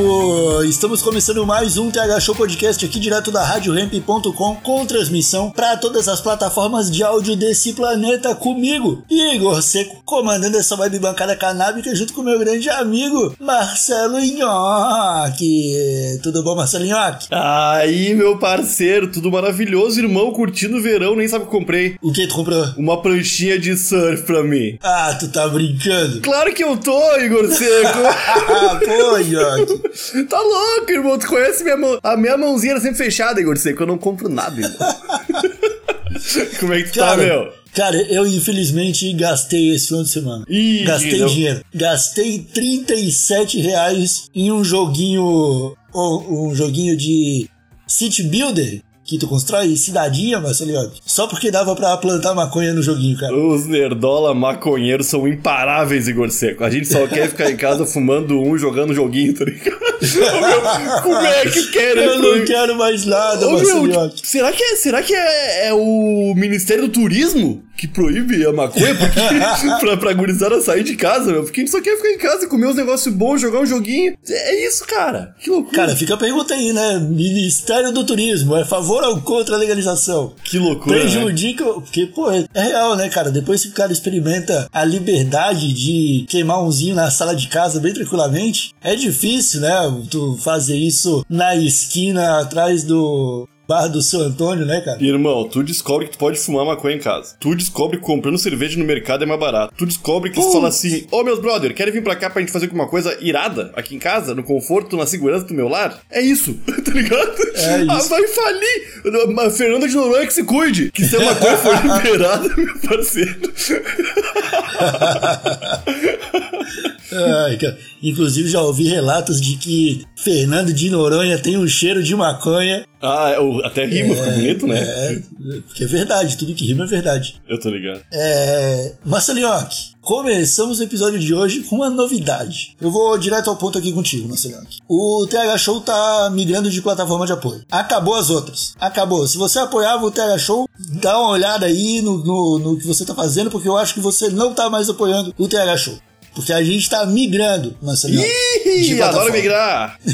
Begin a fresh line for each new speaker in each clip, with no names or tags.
Povo! Estamos começando mais um TH Show Podcast aqui direto da RadioRamp.com com transmissão para todas as plataformas de áudio desse planeta comigo, Igor Seco, comandando essa web bancada canábica junto com meu grande amigo Marcelo Nhoque. Tudo bom, Marcelo Nhoque?
Aí, meu parceiro, tudo maravilhoso, irmão, curtindo o verão, nem sabe o que comprei.
O que tu comprou?
Uma pranchinha de surf pra mim.
Ah, tu tá brincando?
Claro que eu tô, Igor Seco.
Ah, pô, Nhoque.
Tá louco, irmão, tu conhece minha mão. A minha mãozinha era sempre fechada, Igor Seco, eu não compro nada, irmão. Como é que tu tá,
Cara,
meu?
Cara, eu infelizmente gastei esse final de semana.
Ih,
gastei
não.
dinheiro. Gastei 37 reais em um joguinho. Um, um joguinho de City Builder. Que tu constrói cidadinha, Marcelo Só porque dava pra plantar maconha no joguinho, cara.
Os nerdola maconheiros são imparáveis, Igor Seco. A gente só quer ficar em casa fumando um, jogando joguinho, tá ligado? Meu, como é que querem
Eu não quero mais nada,
Ô,
Marcelo
meu, será que, é, será que é, é o Ministério do Turismo que proíbe a maconha porque, pra, pra gurizada sair de casa, meu? Porque a gente só quer ficar em casa, comer uns negócios bons, jogar um joguinho. É isso, cara. Que loucura.
Cara, fica a pergunta aí, né? Ministério do Turismo, é favor ou contra a legalização?
que loucura. né?
Prejudica, porque, pô, é é real, né, cara? Depois que o cara experimenta a liberdade de queimar umzinho na sala de casa bem tranquilamente, é difícil, né? Tu fazer isso na esquina atrás do do seu Antônio, né, cara?
Irmão, tu descobre que tu pode fumar maconha em casa. Tu descobre que comprando cerveja no mercado é mais barato. Tu descobre que fala assim: Ô meus brother, querem vir pra cá pra gente fazer alguma coisa irada aqui em casa, no conforto, na segurança do meu lar? É isso, tá ligado?
É
Ah,
isso.
vai falir! A Fernanda de Noronha que se cuide! Que se a maconha for liberada, meu parceiro.
Ai. Inclusive, já ouvi relatos de que Fernando de Noronha tem um cheiro de maconha.
Ah, é, até rima, fica bonito, né?
É, porque é verdade, tudo que rima é verdade.
Eu tô ligado.
É. Marcelinhoque, começamos o episódio de hoje com uma novidade. Eu vou direto ao ponto aqui contigo, Marcelinhoque. O TH Show tá migrando de plataforma de apoio. Acabou as outras. Acabou. Se você apoiava o TH Show, dá uma olhada aí no, no, no que você tá fazendo, porque eu acho que você não tá mais apoiando o TH Show. Porque a gente tá migrando, Marcelinhoque. de
Ih, adoro migrar!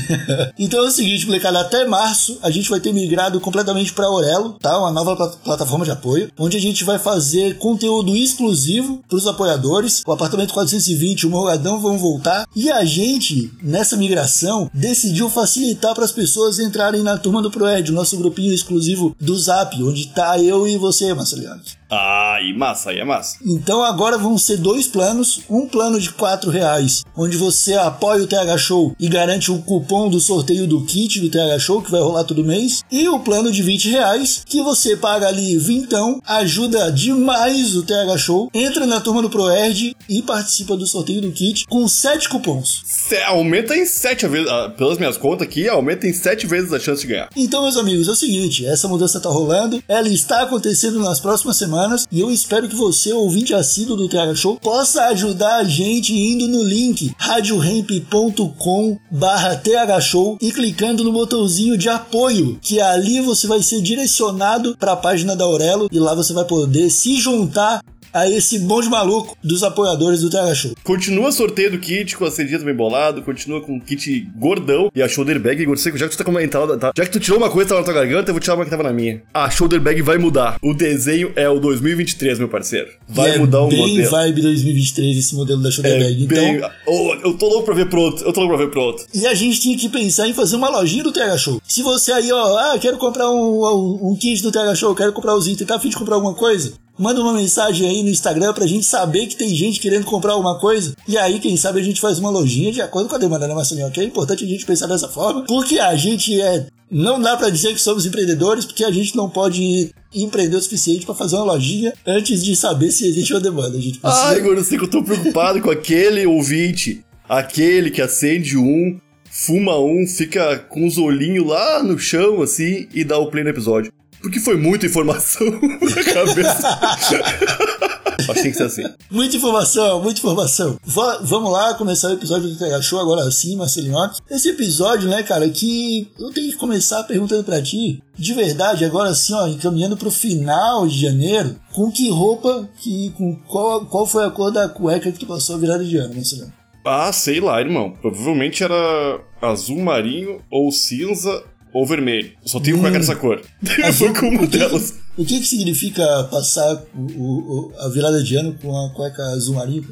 Então é o seguinte, molecada, até março a gente vai ter migrado completamente para Aurelo, tá? Uma nova pla- plataforma de apoio, onde a gente vai fazer conteúdo exclusivo para os apoiadores. O apartamento 420, o Morgadão vão voltar e a gente nessa migração decidiu facilitar para as pessoas entrarem na turma do Proed, o nosso grupinho exclusivo do Zap, onde tá eu e você, Marceliano.
Ah, e massa, aí é massa.
Então agora vão ser dois planos, um plano de R$ reais, onde você apoia o TH Show e garante o cupom do sorteio do kit do TH Show, que vai rolar todo mês, e o plano de 20 reais, que você paga ali vintão, ajuda demais o TH Show, entra na turma do ProErd e participa do sorteio do kit com sete cupons.
Se- aumenta em sete vezes, ah, pelas minhas contas aqui, aumenta em sete vezes a chance de ganhar.
Então, meus amigos, é o seguinte, essa mudança tá rolando, ela está acontecendo nas próximas semanas e eu espero que você, ouvinte assíduo do TH Show, possa ajudar a gente indo no link radiohemp.com barra TH Show e clicando no botãozinho de apoio, que ali você vai ser direcionado para a página da Aurelo e lá você vai poder se juntar a esse bonde maluco dos apoiadores do TH Show.
Continua sorteio do kit com a cedinha bem bolado, continua com o kit gordão e a shoulder bag, Igor Seco, já que tu tá com uma entrada, tá? Já que tu tirou uma coisa que tava na tua garganta, eu vou tirar uma que tava na minha. A shoulder bag vai mudar. O desenho é o 2023, meu parceiro. Vai
é
mudar o
bem
modelo.
vibe 2023 esse modelo da Shoulder
É
Bag. Então,
bem... Oh, eu tô louco pra ver pronto. Eu tô louco pra ver pronto.
E a gente tinha que pensar em fazer uma lojinha do TH Show. Se você aí, ó, ah, quero comprar um, um, um kit do TH Show, quero comprar os itens, tá afim de comprar alguma coisa? Manda uma mensagem aí no Instagram pra gente saber que tem gente querendo comprar alguma coisa. E aí, quem sabe, a gente faz uma lojinha de acordo com a demanda, né, Marcelinho? Que é importante a gente pensar dessa forma, porque a gente é Não dá pra dizer que somos empreendedores, porque a gente não pode empreender o suficiente pra fazer uma lojinha antes de saber se existe uma demanda. A gente precisa...
Ai, agora eu sei que eu tô preocupado com aquele ouvinte. Aquele que acende um, fuma um, fica com os olhinhos lá no chão, assim, e dá o play no episódio. Porque foi muita informação na cabeça. Acho que tem que ser assim.
Muita informação, muita informação. Va- vamos lá começar o episódio do Tega Show agora sim, Marcelinho. Esse episódio, né, cara, que eu tenho que começar perguntando pra ti, de verdade, agora sim, ó, encaminhando pro final de janeiro, com que roupa, que, com qual, qual foi a cor da cueca que tu passou a virada de ano, Marcelinho?
Ah, sei lá, irmão. Provavelmente era azul marinho, ou cinza, ou vermelho. Eu só tenho cueca dessa cor. foi com uma delas.
o que que significa passar o, o- a virada de ano com a cueca azul marinho?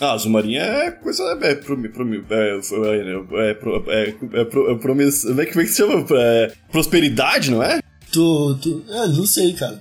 Ah, azul marinho é coisa. É, pro, pro, é, é, é, pro- é, é, pro- é promis- como é que como é que se chama? É, prosperidade, não é?
Tu, tu, é, não sei, cara.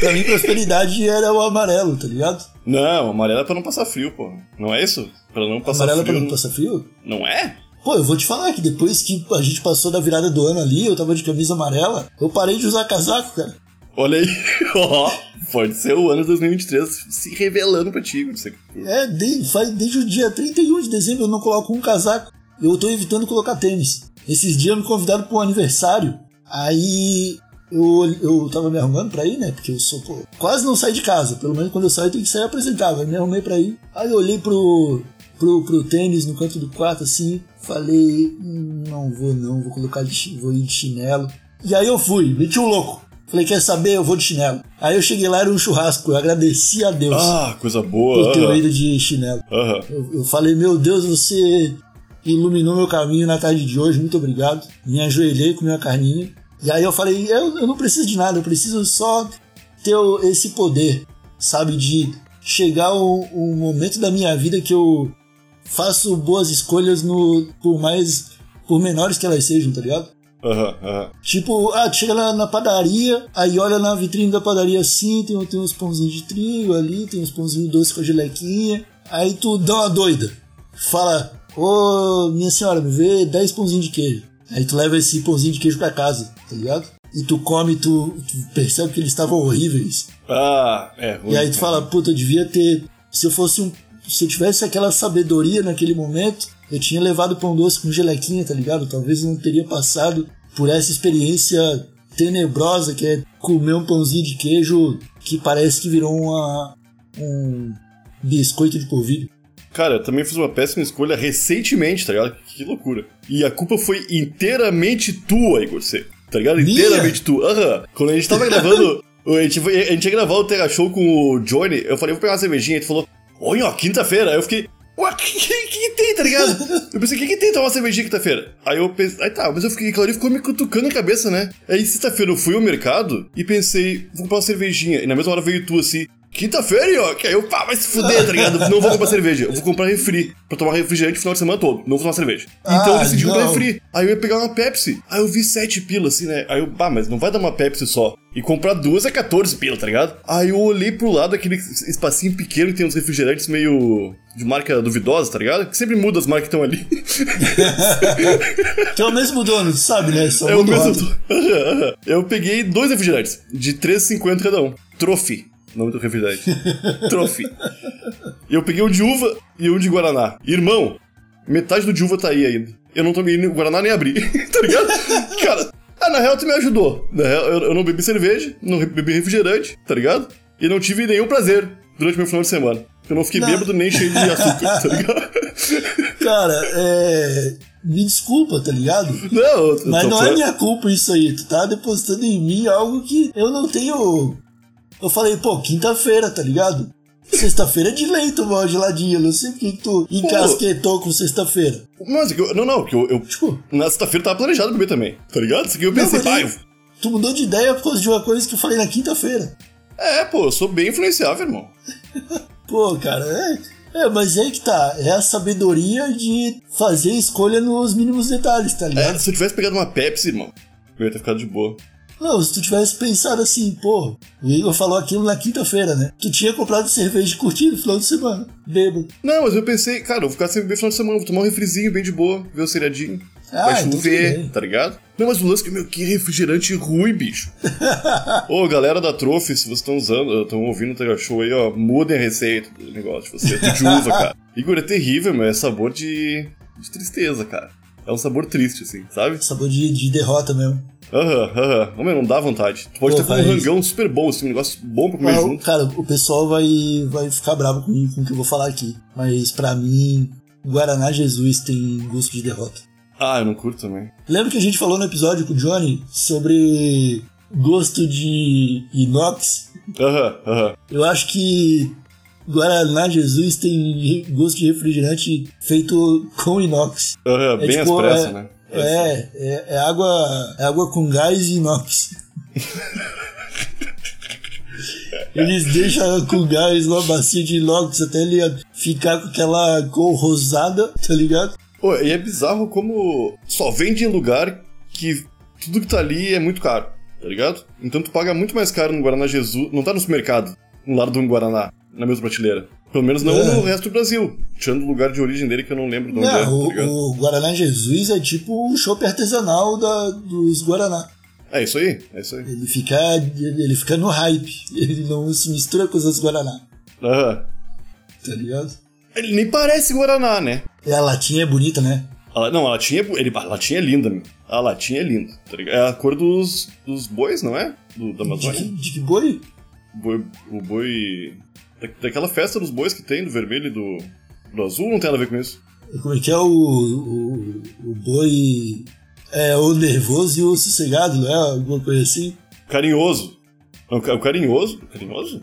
Pra mim, prosperidade era o amarelo, tá ligado?
Não, amarelo é pra não passar frio, pô. Não é isso? Pra não passar
Amarelo pra
frio.
não passar frio?
Não é?
Pô, eu vou te falar que depois que a gente passou da virada do ano ali, eu tava de camisa amarela, eu parei de usar casaco, cara.
Olha aí. Ó, pode ser o ano de 2023 se revelando pra ti. Não sei.
É, de- faz, desde o dia 31 de dezembro eu não coloco um casaco. Eu tô evitando colocar tênis. Esses dias me convidaram pra um aniversário, aí eu, eu tava me arrumando pra ir, né? Porque eu sou, pô, quase não saio de casa. Pelo menos quando eu saio eu tenho que sair apresentável. Eu me arrumei pra ir. Aí eu olhei pro, pro, pro tênis no canto do quarto assim, falei, "Hum, não vou não, vou colocar de, vou ir de chinelo. E aí eu fui, meti um louco. Falei, quer saber? Eu vou de chinelo. Aí eu cheguei lá, era um churrasco. Eu agradeci a Deus
Ah, coisa
por
boa.
ter
aham,
ido de chinelo.
aham.
Eu, eu falei, meu Deus, você iluminou meu caminho na tarde de hoje, muito obrigado. Me ajoelhei, comi uma carninha. E aí eu falei, eu, eu não preciso de nada, eu preciso só ter esse poder, sabe? De chegar o momento da minha vida que eu faço boas escolhas no, por mais. por menores que elas sejam, tá ligado?
Aham, aham.
Tipo, ah, tu chega na, na padaria, aí olha na vitrine da padaria assim, tem, tem uns pãozinhos de trigo ali, tem uns pãozinhos doces com a gelequinha. Aí tu dá uma doida. Fala, ô minha senhora, me vê 10 pãozinhos de queijo. Aí tu leva esse pãozinho de queijo pra casa, tá ligado? E tu come, tu, tu percebe que eles estavam horríveis.
Ah, é.
E aí tu fala, puta, eu devia ter. Se eu fosse um. Se eu tivesse aquela sabedoria naquele momento, eu tinha levado pão doce com gelequinha, tá ligado? Talvez eu não teria passado por essa experiência tenebrosa que é comer um pãozinho de queijo que parece que virou uma, um biscoito de polvilho.
Cara, eu também fiz uma péssima escolha recentemente, tá ligado? Que loucura. E a culpa foi inteiramente tua, Igor C. Tá ligado?
Minha?
Inteiramente tua. Aham. Quando a gente tava gravando. A gente, foi- a gente ia gravar o Terra Show com o Johnny. Eu falei, vou pegar uma cervejinha. Ele falou, olha, ó, quinta-feira. Aí eu fiquei, ué, o que, que, que tem, tá ligado? Eu pensei, o que, que tem tomar uma cervejinha quinta-feira? Aí eu pensei, aí tá, mas eu fiquei, claro, ficou me cutucando a cabeça, né? Aí sexta-feira eu fui ao mercado e pensei, vou comprar uma cervejinha. E na mesma hora veio tu assim. Quinta-feira, ó, que aí eu, pá, vai se fuder, tá ligado? Não vou comprar cerveja, eu vou comprar refri, pra tomar refrigerante o final de semana todo, não vou tomar cerveja. Então eu
Ah,
decidi comprar
não.
refri. Aí eu ia pegar uma Pepsi. Aí eu vi 7 pila, assim, né? Aí eu, bah, mas não vai dar uma Pepsi só. E comprar duas é 14 pila, tá ligado? Aí eu olhei pro lado, aquele espacinho pequeno que tem uns refrigerantes meio de marca duvidosa, tá ligado? Que sempre muda as marcas que estão ali.
Que é o mesmo dono, tu sabe, né? Só
É o mesmo.
rótulo.
Eu peguei dois refrigerantes, de 3,50 cada um. Trophy, nome do refrigerante. Trophy. Eu peguei um de uva e um de guaraná. Irmão, metade do de uva tá aí ainda. Eu não tomei nem guaraná nem abri, tá ligado? Cara, ah, na real tu me ajudou. Na real, eu, eu não bebi cerveja, não bebi refrigerante, tá ligado? E não tive nenhum prazer durante meu final de semana. Eu não fiquei
Não.
bêbado nem cheio de açúcar, tá ligado?
Cara, é. Me desculpa, tá ligado?
Não, eu-
Mas não é minha culpa isso aí. Tu tá depositando em mim algo que eu não tenho. Eu falei, pô, quinta-feira, tá ligado? Sexta-feira é de lei tomar uma geladinha. Não sei por que tu encasquetou com sexta-feira.
Mas, é eu- não, não, que eu, eu
Tipo,
na sexta-feira tava planejado beber também, tá ligado? Isso aqui eu pensei, eu
tu mudou de ideia por causa de uma coisa que eu falei na quinta-feira.
É, pô, eu sou bem influenciável, irmão.
Pô, cara, é. É, mas é que tá. É a sabedoria de fazer escolha nos mínimos detalhes, tá ligado?
É, se eu tivesse pegado uma Pepsi, irmão, eu ia ter ficado de boa.
Não, se tu tivesse pensado assim, pô, o Igor falou aquilo na quinta-feira, né? Tu tinha comprado cerveja e curtido no final de semana. Bêbado.
Não, mas eu pensei, cara, eu vou ficar sem beber final de semana, vou tomar um refrizinho bem de boa, ver o seriadinho.
Ah,
vai
então
chover, tá ligado? Não, mas o lance é que, meu, que refrigerante ruim, bicho. Ô, galera da Trophy, se vocês estão usando, estão ouvindo o Tega Show aí, ó, mudem a receita do negócio de vocês, de uva, cara. Igor, é terrível, meu, é sabor de, de tristeza, cara. É um sabor triste, assim, sabe?
Sabor de, de derrota mesmo.
Aham, aham. Ô, meu, não dá vontade. Tu pode
Pô,
com um rangão super bom, assim, um negócio bom pra comer
Mas,
junto.
cara, o pessoal vai, vai ficar bravo comigo com o que eu vou falar aqui. Mas pra mim, Guaraná Jesus tem gosto de derrota.
Ah, eu não curto também.
Lembra que a gente falou no episódio com o Johnny sobre gosto de inox?
Aham, aham.
Eu acho que Guaraná Jesus tem gosto de refrigerante feito com inox. É
bem
tipo,
expresso,
é-
né?
É, é, é água, é água com gás e inox. Eles deixam com gás numa bacia de inox até ele ficar com aquela cor rosada, tá ligado?
Pô, e é bizarro como só vende em lugar que tudo que tá ali é muito caro, tá ligado? Então tu paga muito mais caro no Guaraná Jesus. Não tá no supermercado, no lado do Guaraná, na mesma prateleira. Pelo menos não
É.
no resto do Brasil. Tirando o lugar de origem dele que eu não lembro de onde é, tá
Não,
ligado?
o, o Guaraná Jesus é tipo o chopp artesanal da, dos Guaraná.
É isso aí, é isso aí.
Ele fica, ele fica no hype. Ele não se mistura com os outros Guaraná,
Aham.
tá ligado?
Ele nem parece Guaraná, né?
E a latinha é bonita, né?
A- não, a latinha, é- ele, a latinha é linda, meu. A latinha é linda, tá ligado? É a cor dos, dos bois, não é? Do, da
De,
Amazônia.
que- de que boi?
O boi. O boi. Da- daquela festa dos bois que tem, do vermelho e do, do azul, não tem nada a ver com isso.
Como é que é o, o, o boi? É o nervoso e o sossegado, não é? Alguma coisa assim?
Carinhoso. Não, ca- o carinhoso? Carinhoso?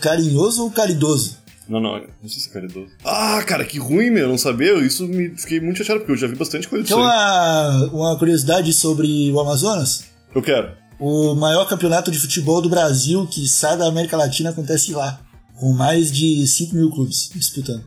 Carinhoso ou caridoso?
Não, não, não sei se é caridoso. Ah, cara, que ruim, meu, não sabia. Isso me fiquei muito chateado, porque eu já vi bastante coisa disso aí.
uma, uma curiosidade sobre o Amazonas?
Eu quero.
O maior campeonato de futebol do Brasil que sai da América Latina acontece lá. Com mais de 5 mil clubes disputando.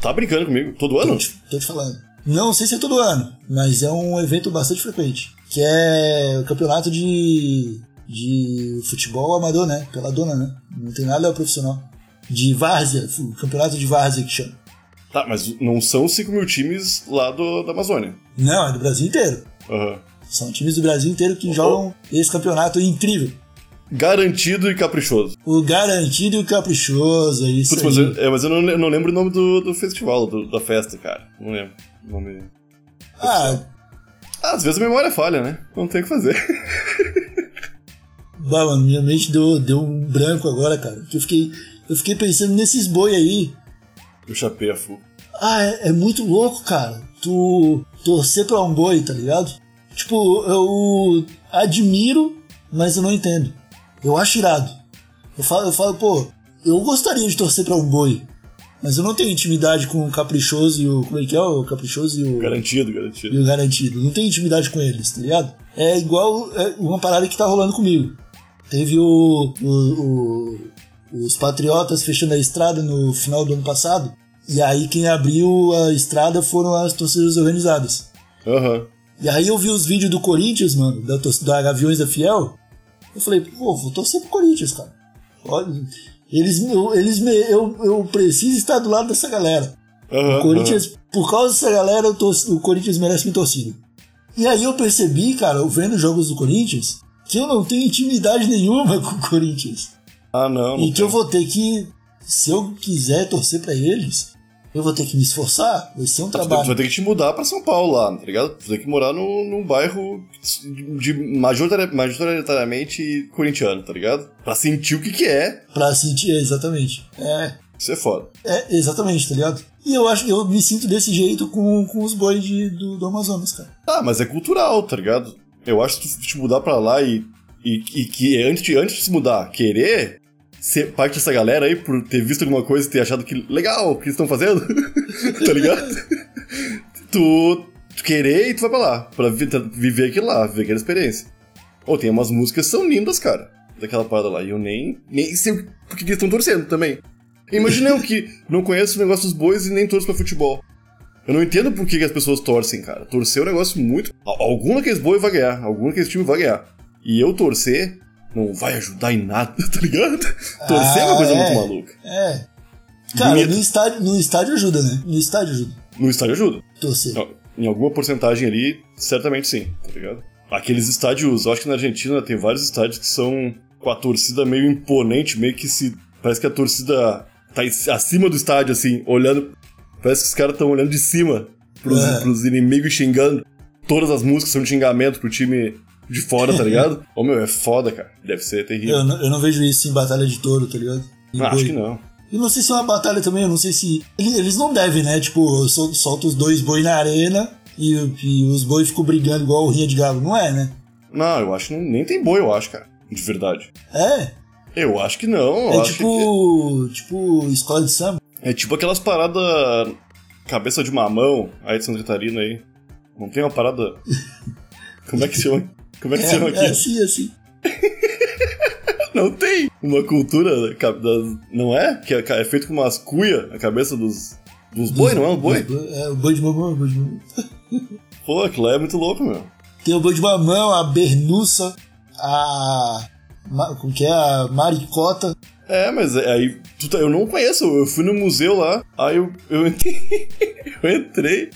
Tá brincando comigo? Todo
Tô
ano?
te, tô te falando. Não sei se é todo ano, mas é um evento bastante frequente. Que é o campeonato de, de futebol amador, né? Pela dona, né? Não tem nada profissional. De várzea, o campeonato de várzea que chama.
Tá, mas não são 5 mil times lá do, da Amazônia.
Não, é do Brasil inteiro.
Aham.
São times do Brasil inteiro que jogam esse campeonato incrível.
Garantido e caprichoso.
O garantido e o caprichoso, é isso
Putz, mas
aí.
eu, é, mas eu não, não lembro o nome do, do festival, do- da festa, cara. Não lembro. O nome.
Ah,
Ah, às vezes a memória falha, né? Não tem o que fazer.
bah, mano, minha mente deu, deu um branco agora, cara. Eu fiquei, eu fiquei pensando nesses boi aí.
o chapéu fu.
Ah, é, é muito louco, cara. Tu torcer pra um boi, tá ligado? Tipo, eu admiro, mas eu não entendo. Eu acho irado. Eu falo, eu falo, pô, eu gostaria de torcer pra um boi. Mas eu não tenho intimidade com o caprichoso e o. Como é que é? O caprichoso e o.
Garantido, garantido.
e o garantido. Não tenho intimidade com eles, tá ligado? É igual é uma parada que tá rolando comigo. Teve o, o- o- os Patriotas fechando a estrada no final do ano passado. E aí quem abriu a estrada foram as torcidas organizadas.
Aham.
E aí eu vi os vídeos do Corinthians, mano, da, da Gaviões da Fiel. Eu falei, pô, vou torcer pro Corinthians, cara. Olha, eles, eu, eles me, eu, eu preciso estar do lado dessa galera.
Aham.
O Corinthians, por causa dessa galera, eu tor- o Corinthians merece minha torcida. E aí eu percebi, cara, eu vendo jogos do Corinthians, que eu não tenho intimidade nenhuma com o Corinthians.
Ah, não. não
e que eu vou ter que, se eu quiser torcer pra eles, eu vou ter que me esforçar. Vai ser um
Tu vai- tu
trabalho.
vai ter que te mudar pra São Paulo lá, tá ligado? Tu vai ter que morar num, num bairro de majoritari- majoritariamente corintiano, tá ligado? Pra sentir o que que é.
Pra sentir, é, exatamente. É,
Isso é foda.
é, exatamente, tá ligado? E eu acho que eu me sinto desse jeito com, com os bois de- do, do Amazonas, cara.
Ah, mas é cultural, tá ligado? Eu acho que tu te mudar pra lá e, e, e que antes de, antes de se mudar, querer ser parte dessa galera aí por ter visto alguma coisa e ter achado que legal o que eles estão fazendo, tá ligado? tu, tu querer e tu vai pra lá, pra vi- viver aquilo lá, viver aquela experiência. Ou tem umas músicas que são lindas, cara, daquela parada lá, e eu nem, nem sei o- por que que eles estão torcendo também. Imagina eu que não conheço o negócio dos bois e nem torço pra futebol. Eu não entendo por que, que as pessoas torcem, cara. Torcer é um negócio muito. Al- Algum daqueles boi vai ganhar, algum daqueles time vai ganhar. E eu torcer não vai ajudar em nada, tá ligado? Torcer é uma
Ah,
coisa
é.
muito maluca.
É. Cara,
Bonito.
no estádio, no estádio ajuda, né? No estádio ajuda.
No estádio ajuda.
Torcer.
Em alguma porcentagem ali, certamente sim, tá ligado? Aqueles estádios, eu acho que na Argentina tem vários estádios que são com a torcida meio imponente, meio que se. Parece que a torcida tá acima do estádio, assim, olhando. Parece que os caras estão olhando de cima pros,
É.
pros inimigos xingando. Todas as músicas são de xingamento pro time de fora, tá ligado? Ô meu, é foda, cara. Deve ser terrível.
Eu não, eu não vejo isso em batalha de touro, tá ligado? Em
Ah, acho que não.
E não sei se é uma batalha também, eu não sei se. Eles, não devem, né? Tipo, sol- solta os dois boi na arena e, e os boi ficam brigando igual o Rinha de Galo. Não é, né?
Não, eu acho que não- nem tem boi, eu acho, cara. De verdade.
É.
Eu acho que não.
É tipo. Tipo, escola de samba.
que... É tipo aquelas paradas. Cabeça de mamão aí de Santa Catarina aí. Não tem uma parada. Como é que chama? Como é que chama
É,
aqui?
é assim, assim.
Não tem uma cultura não é? Que é, é feito com umas cuia a cabeça dos dos boi, não é um boi?
É, o boi de mamão, o boi de mamão.
Pô, aquilo lá é muito louco, meu.
Tem o boi de mamão, a bernuça, a. Como que é? A maricota.
É, mas é- aí tá- eu não conheço, eu fui no museu lá, aí eu, eu entrei, eu entrei,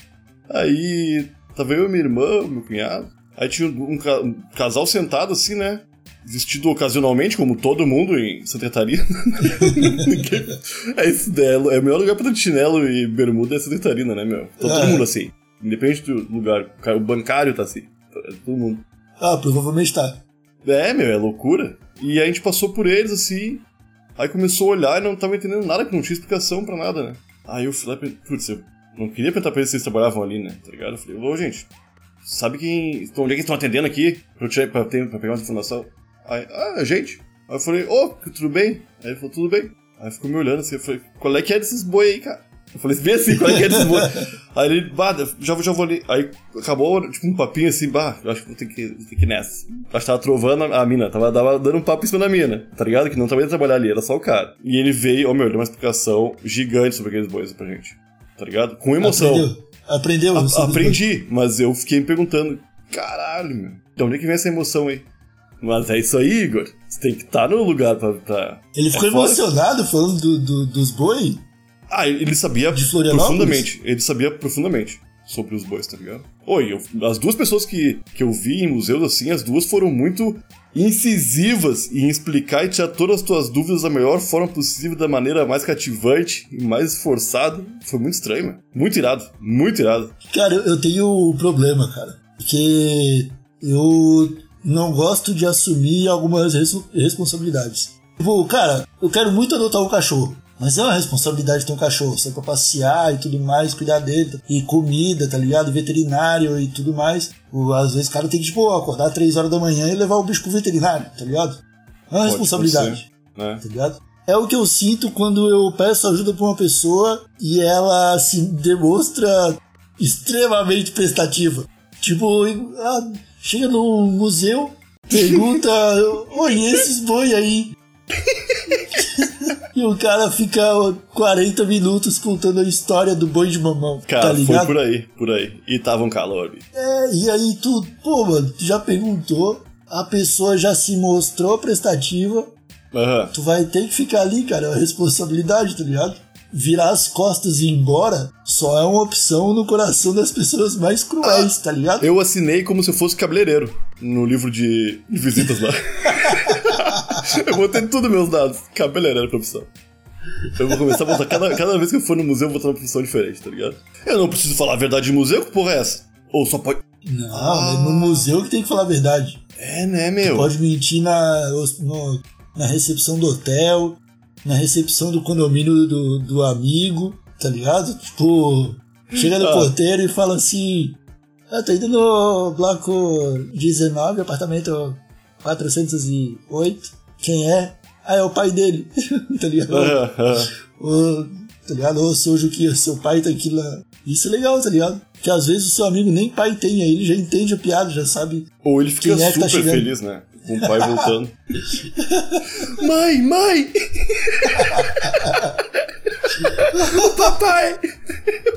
aí tava eu e minha irmã, meu cunhado, aí tinha um, ca- um casal sentado assim, né? Vestido ocasionalmente, como todo mundo em Santa. Ninguém- é isso, né? é o melhor lugar pra chinelo e bermuda é Santa Catarina, né, meu? Tá todo
É.
mundo assim. Independente do lugar. O bancário tá assim. É todo mundo.
Ah, provavelmente tá.
É, meu, é loucura. E a gente passou por eles assim. Aí começou a olhar e não tava entendendo nada, que não tinha explicação pra nada, né? Aí eu fui lá e pensei, putz, eu não queria perguntar pra eles se eles trabalhavam ali, né? Tá ligado? Eu falei, ô gente, sabe quem. Onde é que eles estão atendendo aqui? Pra, pra, ter, pra pegar uma informação. Aí, ah, a gente. Aí eu falei, ô, tudo bem? Aí ele falou, tudo bem. Aí ficou me olhando assim, eu falei, qual é que é desses boi aí, cara? Eu falei, bem assim, qual é que é desses boi? aí ele, bah, já, já vou ali. Aí acabou, tipo, um papinho assim, bah, eu acho que vou ter que, ter que ir nessa. Acho que tava trovando a, a mina, tava, tava dando um papo em cima da mina, tá ligado? Que não tava indo trabalhar ali, era só o cara. E ele veio, ó meu, deu uma explicação gigante sobre aqueles bois pra gente, tá ligado? Com emoção.
Aprendeu. Aprendeu.
A- aprendi, mas eu fiquei me perguntando, caralho, meu, de onde é que vem essa emoção aí? Mas é isso aí, Igor. Você tem que estar no lugar pra. pra...
Ele ficou
É
emocionado falando do, do- dos boi?
Ah, ele sabia profundamente. Ele sabia profundamente sobre os bois, tá ligado? Oi, eu- as duas pessoas que, que eu vi em museus assim, as duas foram muito incisivas em explicar e tirar todas as tuas dúvidas da melhor forma possível, da maneira mais cativante e mais esforçada. Foi muito estranho, mano. Muito irado. Muito irado.
Cara, eu, tenho um problema, cara. Porque eu não gosto de assumir algumas res- responsabilidades. Tipo, cara, eu quero muito adotar um cachorro. Mas é uma responsabilidade ter um cachorro, sair pra passear e tudo mais, cuidar dele, e comida, tá ligado? Veterinário e tudo mais. Às vezes o cara tem que, tipo, acordar 3 horas da manhã e levar o bicho pro veterinário, tá ligado? É uma
Pode
responsabilidade
acontecer, Né?
tá ligado? É o que eu sinto quando eu peço ajuda pra uma pessoa e ela se demonstra extremamente prestativa. Tipo, ah, chega num museu, pergunta, oi, e esses boi aí? e o cara fica 40 minutos contando a história do boi de mamão,
Cara,
tá
foi
ligado?
por aí, por aí. E tava um calor. bicho.
É, e aí tu, pô, mano, tu já perguntou, a pessoa já se mostrou prestativa,
Aham.
tu vai ter que ficar ali, cara, é uma responsabilidade, tá ligado? Virar as costas e ir embora só é uma opção no coração das pessoas mais cruéis, tá ligado?
Eu assinei como se eu fosse cabeleireiro no livro de visitas lá. eu botei tudo meus dados. Cabeleireiro profissão. Eu vou começar a botar cada, cada vez que eu for no museu, eu vou botar uma profissão diferente, tá ligado? Eu não preciso falar a verdade de museu, que porra é essa? Ou só pode.
Não, é no museu que tem que falar a verdade.
É, né, meu?
Pode mentir na, no- na recepção do hotel, na recepção do condomínio do, do amigo, tá ligado? Tipo, chega no
Ah.
porteiro e fala assim: Ah, tô indo no bloco 19, apartamento 408. Quem é? Ah, é o pai dele, tá ligado? Ô, tá ligado? Ô, seu Juquinha, seu pai tá aqui lá. Isso é legal, tá ligado? Porque às vezes o seu amigo nem pai tem, aí ele já entende a piada, já sabe.
Ou ele fica
é que tá
super
chegando?
feliz, né? Com o pai voltando. mãe, mãe! o papai!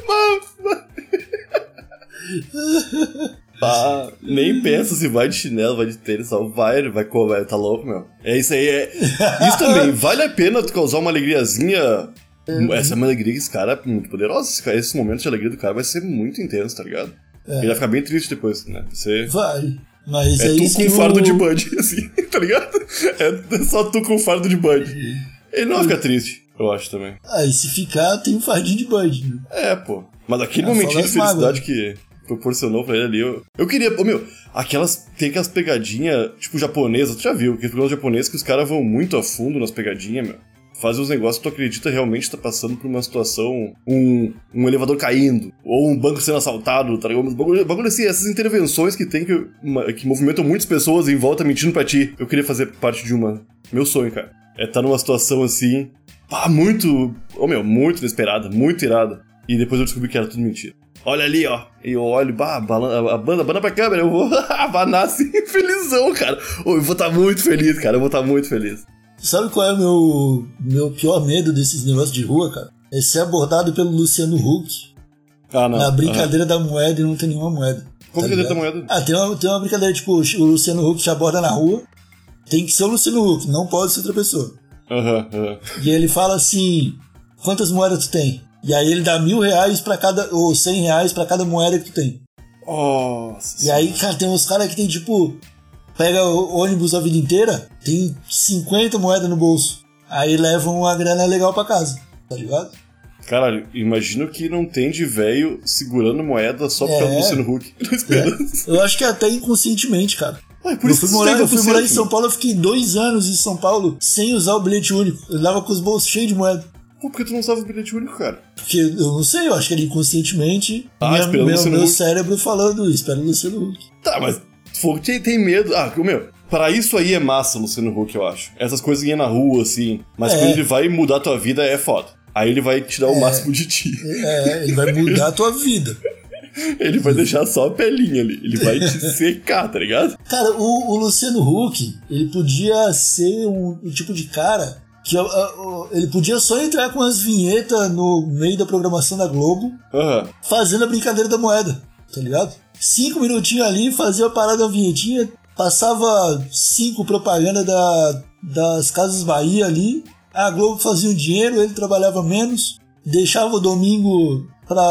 Mãe! Nem pensa se vai de chinelo, vai de tênis, só vai, vai comer, tá louco, meu. É isso aí, é. Isso também, vale a pena tu causar uma alegriazinha. Essa é uma alegria que esse cara é muito poderosa. Esse cara- Esse momento de alegria do cara vai ser muito intenso, tá ligado? Ele vai ficar bem triste depois, né? Você.
Vai. Mas é,
É, tu com um fardo
o-
de Bud, assim, tá ligado? É só tu com um fardo de Bud. Ele não vai ficar triste, eu acho também.
Ah, e se ficar, tem um fardinho de Bud. Né?
É, pô. Mas aquele
É,
momentinho de felicidade que proporcionou pra ele ali, eu, eu queria. Ô, meu, aquelas. Tem aquelas pegadinhas, tipo, japonesas, tu já viu? Aqueles programas japoneses que os caras vão muito a fundo nas pegadinhas, meu. Fazem uns negócios que tu acredita realmente tá passando por uma situação. Um, um elevador caindo, ou um banco sendo assaltado, tá ligado? Bagulho, bagulho assim, essas intervenções que tem que, uma- que movimentam muitas pessoas em volta mentindo pra ti. Eu queria fazer parte de uma. Meu sonho, cara. É estar numa situação assim. Pá, muito. Ô meu, muito inesperada, muito irada. E depois eu descobri que era tudo mentira. Olha ali, ó. E eu olho, bah, balan- a banda, banda pra câmera, eu vou abanar assim, felizão, cara. Eu vou estar muito feliz, cara. Eu vou estar muito feliz.
Sabe qual é o meu, meu pior medo desses negócios de rua, cara? É ser abordado pelo Luciano Huck
Ah, não.
na brincadeira da moeda e não tem nenhuma moeda.
Como
tá
brincadeira da
ligado?
moeda?
Ah, tem uma, tem uma brincadeira, tipo, o Luciano Huck te aborda na rua, tem que ser o Luciano Huck, não pode ser outra pessoa.
Aham, aham.
E ele fala assim: quantas moedas tu tem? E aí ele dá mil reais pra cada, ou cem reais pra cada moeda que tu tem.
Nossa.
E aí, cara, tem uns caras que tem tipo. Pega o ônibus a vida inteira, tem 50 moedas no bolso. Aí levam uma grana legal pra casa, tá ligado?
Caralho, imagino que não tem de velho segurando moeda só
É.
Luciano Huck. Espera.
Eu acho que até inconscientemente, cara.
Ah, por
Eu
isso
fui,
que
morar, eu fui
100%,
morar em São Paulo, eu fiquei dois anos em São Paulo sem usar o bilhete único. Eu dava com os bolsos cheios de moeda.
Pô, por que tu não usava o bilhete único, cara?
Porque eu não sei, eu acho que ele inconscientemente.
Ah,
minha-
o
meu, meu
Huck.
cérebro falando, espera o Luciano Huck.
Tá, mas fogo tem, tem medo. Ah, meu, para isso aí é massa, Luciano Huck, eu acho. Essas coisas iam na rua, assim. Mas
É.
quando ele vai mudar tua vida, é foda. Aí ele vai te dar o máximo de ti.
É, ele vai mudar a tua vida.
Ele vai deixar só a pelinha ali. Ele vai te secar, tá ligado?
Cara, o, o Luciano Huck, ele podia ser um, um tipo de cara que ó, ele podia só entrar com as vinhetas no meio da programação da Globo,
Aham.
fazendo a brincadeira da moeda, tá ligado? Cinco minutinhos ali, fazia a parada da vinhetinha, passava cinco propaganda da, das Casas Bahia ali, a Globo fazia o dinheiro, ele trabalhava menos, deixava o domingo pra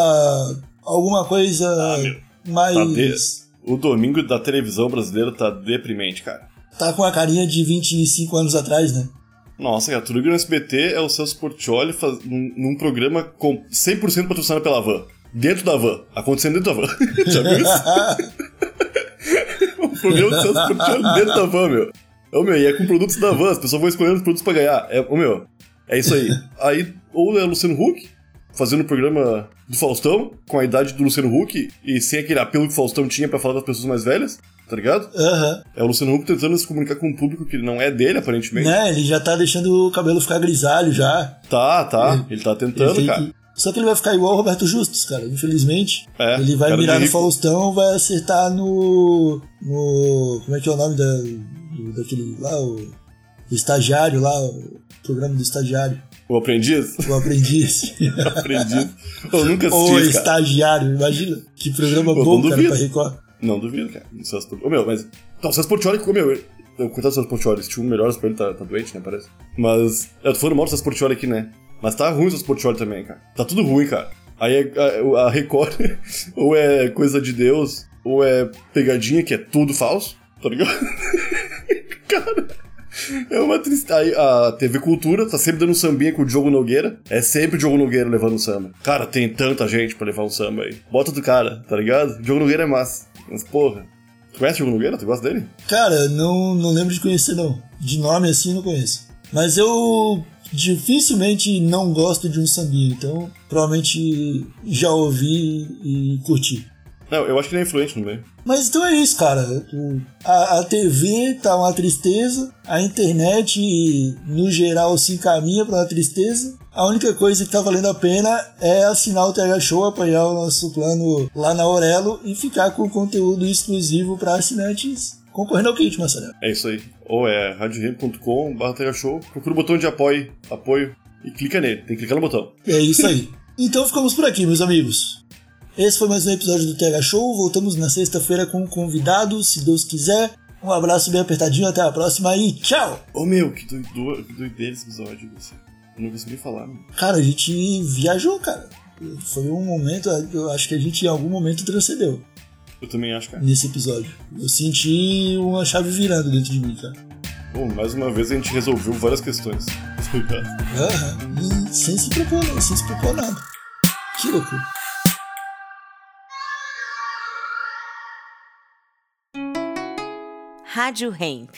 alguma coisa
Ah,
mais...
Tá de- O domingo da televisão brasileira tá deprimente, cara.
Tá com a carinha de 25 anos atrás, né?
Nossa, cara, tudo que no SBT é o Celso Portioli faz, num, num programa com 100% patrocinado pela van. Dentro da van. Acontecendo dentro da van. Já viu isso? o programa do Celso Portioli dentro da van, meu. Ô, meu, e é com produtos da van. As pessoas vão escolhendo os produtos pra ganhar. É, ô, meu, é isso aí. Aí, ou é o Luciano Huck, fazendo o programa do Faustão, com a idade do Luciano Huck, e sem aquele apelo que o Faustão tinha pra falar das pessoas mais velhas, tá ligado?
Aham.
É o Luciano Huck tentando se comunicar com um público que não é dele, aparentemente.
Né? Ele já tá deixando o cabelo ficar grisalho já.
Tá, tá. Ele tá
Ele
tentando,
tem
cara.
que- Só que ele vai ficar igual o Roberto Justus, cara. Infelizmente.
É,
ele vai mirar no. Faustão, vai acertar no. no. Como é que é o nome da, do- daquele. lá, o. o estagiário lá, o programa do estagiário.
O aprendiz?
O aprendiz.
aprendiz. Eu nunca
Ou
assisti, cara.
estagiário, imagina. Que programa
Pô,
bom, cara,
duvido.
pra Record.
Não duvido, cara. O Celso. Ô, meu, mas. Não, o Celso Portioli, meu. eu- Coitado do Celso Portioli, esse time melhores pra ele tá, tá doente, né? Parece. Mas. Eu tô falando mal do Portioli aqui, né? Mas tá ruim o Celso Portioli também, cara. Tá tudo ruim, cara. Aí é- a, a Record, ou é coisa de Deus, ou é pegadinha, que é tudo falso, tá ligado? cara. É uma tristeza. Aí a TV Cultura tá sempre dando um sambinha com o Diogo Nogueira. É sempre o Diogo Nogueira levando um samba. Cara, tem tanta gente pra levar um samba aí. Bota do cara, tá ligado? Diogo Nogueira é massa. Mas porra. Tu conhece o Diogo Nogueira? Tu gosta dele?
Cara, não, não lembro de conhecer, não. De nome assim, não conheço. Mas eu dificilmente não gosto de um sambinha, então provavelmente já ouvi e curti.
Não, eu acho que ele é influente no meio.
Mas então é isso, cara. A, a TV tá uma tristeza, a internet, no geral, se encaminha pra uma tristeza. A única coisa que tá valendo a pena é assinar o TH Show, apoiar o nosso plano lá na Aurelo e ficar com conteúdo exclusivo pra assinantes concorrendo ao kit, Marcelo.
É isso aí. Ou é radiorem.com barra show. Procura o botão de apoio, apoio e clica nele. Tem que clicar no botão.
É isso aí. Então ficamos por aqui, meus amigos. Esse foi mais um episódio do TH Show. Voltamos na sexta-feira com um convidado, se Deus quiser. Um abraço bem apertadinho, até a próxima e tchau!
Ô meu, que doido, que doideira esse episódio. Você. Eu não consegui falar, mano.
Cara, a gente viajou, cara. Foi um momento, eu acho que a gente em algum momento transcendeu.
Eu também acho, cara.
nesse episódio. Eu senti uma chave virando dentro de mim, cara.
Bom, mais uma vez a gente resolveu várias questões.
Aham. E sem se propor, sem se propor nada. Que loucura.
Rádio Hemp.